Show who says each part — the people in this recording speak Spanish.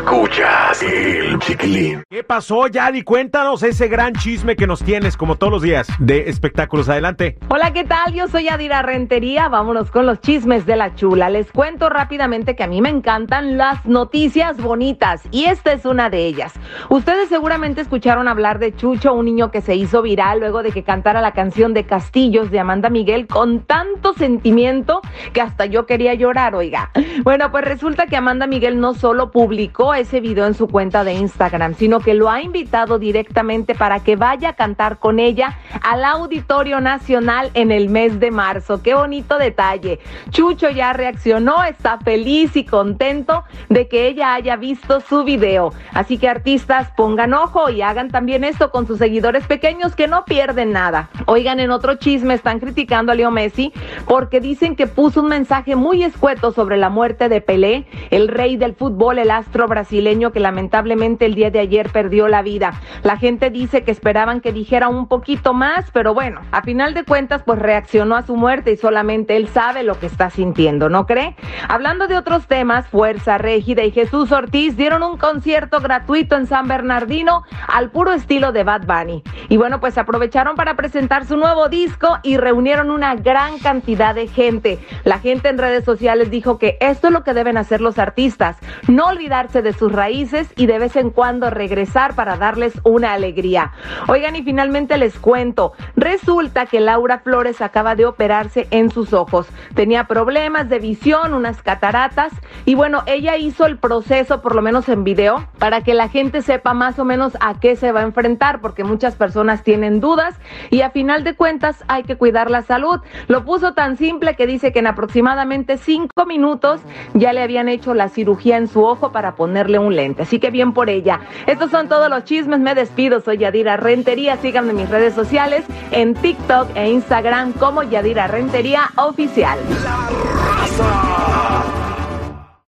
Speaker 1: Escuchas el chiquilín.
Speaker 2: ¿Qué pasó, Yadi? Cuéntanos ese gran chisme que nos tienes, como todos los días, de espectáculos. Adelante.
Speaker 3: Hola, ¿qué tal? Yo soy Adira Rentería. Vámonos con los chismes de la chula. Les cuento rápidamente que a mí me encantan las noticias bonitas y esta es una de ellas. Ustedes seguramente escucharon hablar de Chucho, un niño que se hizo viral luego de que cantara la canción de Castillos de Amanda Miguel con tanto sentimiento que hasta yo quería llorar, oiga. Bueno, pues resulta que Amanda Miguel no solo publicó ese video en su cuenta de Instagram, sino que lo ha invitado directamente para que vaya a cantar con ella al Auditorio Nacional en el mes de marzo. Qué bonito detalle. Chucho ya reaccionó, está feliz y contento de que ella haya visto su video. Así que artistas, pongan ojo y hagan también esto con sus seguidores pequeños que no pierden nada. Oigan, en otro chisme están criticando a Leo Messi porque dicen que puso un mensaje muy escueto sobre la muerte de Pelé, el rey del fútbol, el astro brasileño que lamentablemente el día de ayer perdió la vida. La gente dice que esperaban que dijera un poquito más, pero bueno, a final de cuentas pues reaccionó a su muerte y solamente él sabe lo que está sintiendo, ¿no cree? Hablando de otros temas, Fuerza Régida y Jesús Ortiz dieron un concierto gratuito en San Bernardino al puro estilo de Bad Bunny. Y bueno, pues aprovecharon para presentar su nuevo disco y reunieron una gran cantidad de gente. La gente en redes sociales dijo que esto es lo que deben hacer los artistas, no olvidarse de sus raíces y de vez en cuando regresar para darles una alegría. Oigan, y finalmente les cuento, resulta que Laura Flores acaba de operarse en sus ojos. Tenía problemas de visión, unas cataratas, y bueno, ella hizo el proceso, por lo menos en video, para que la gente sepa más o menos a qué se va a enfrentar, porque muchas tienen dudas y a final de cuentas hay que cuidar la salud. Lo puso tan simple que dice que en aproximadamente cinco minutos ya le habían hecho la cirugía en su ojo para ponerle un lente. Así que bien por ella. Estos son todos los chismes. Me despido. Soy Yadira Rentería. Síganme en mis redes sociales en TikTok e Instagram como Yadira Rentería Oficial.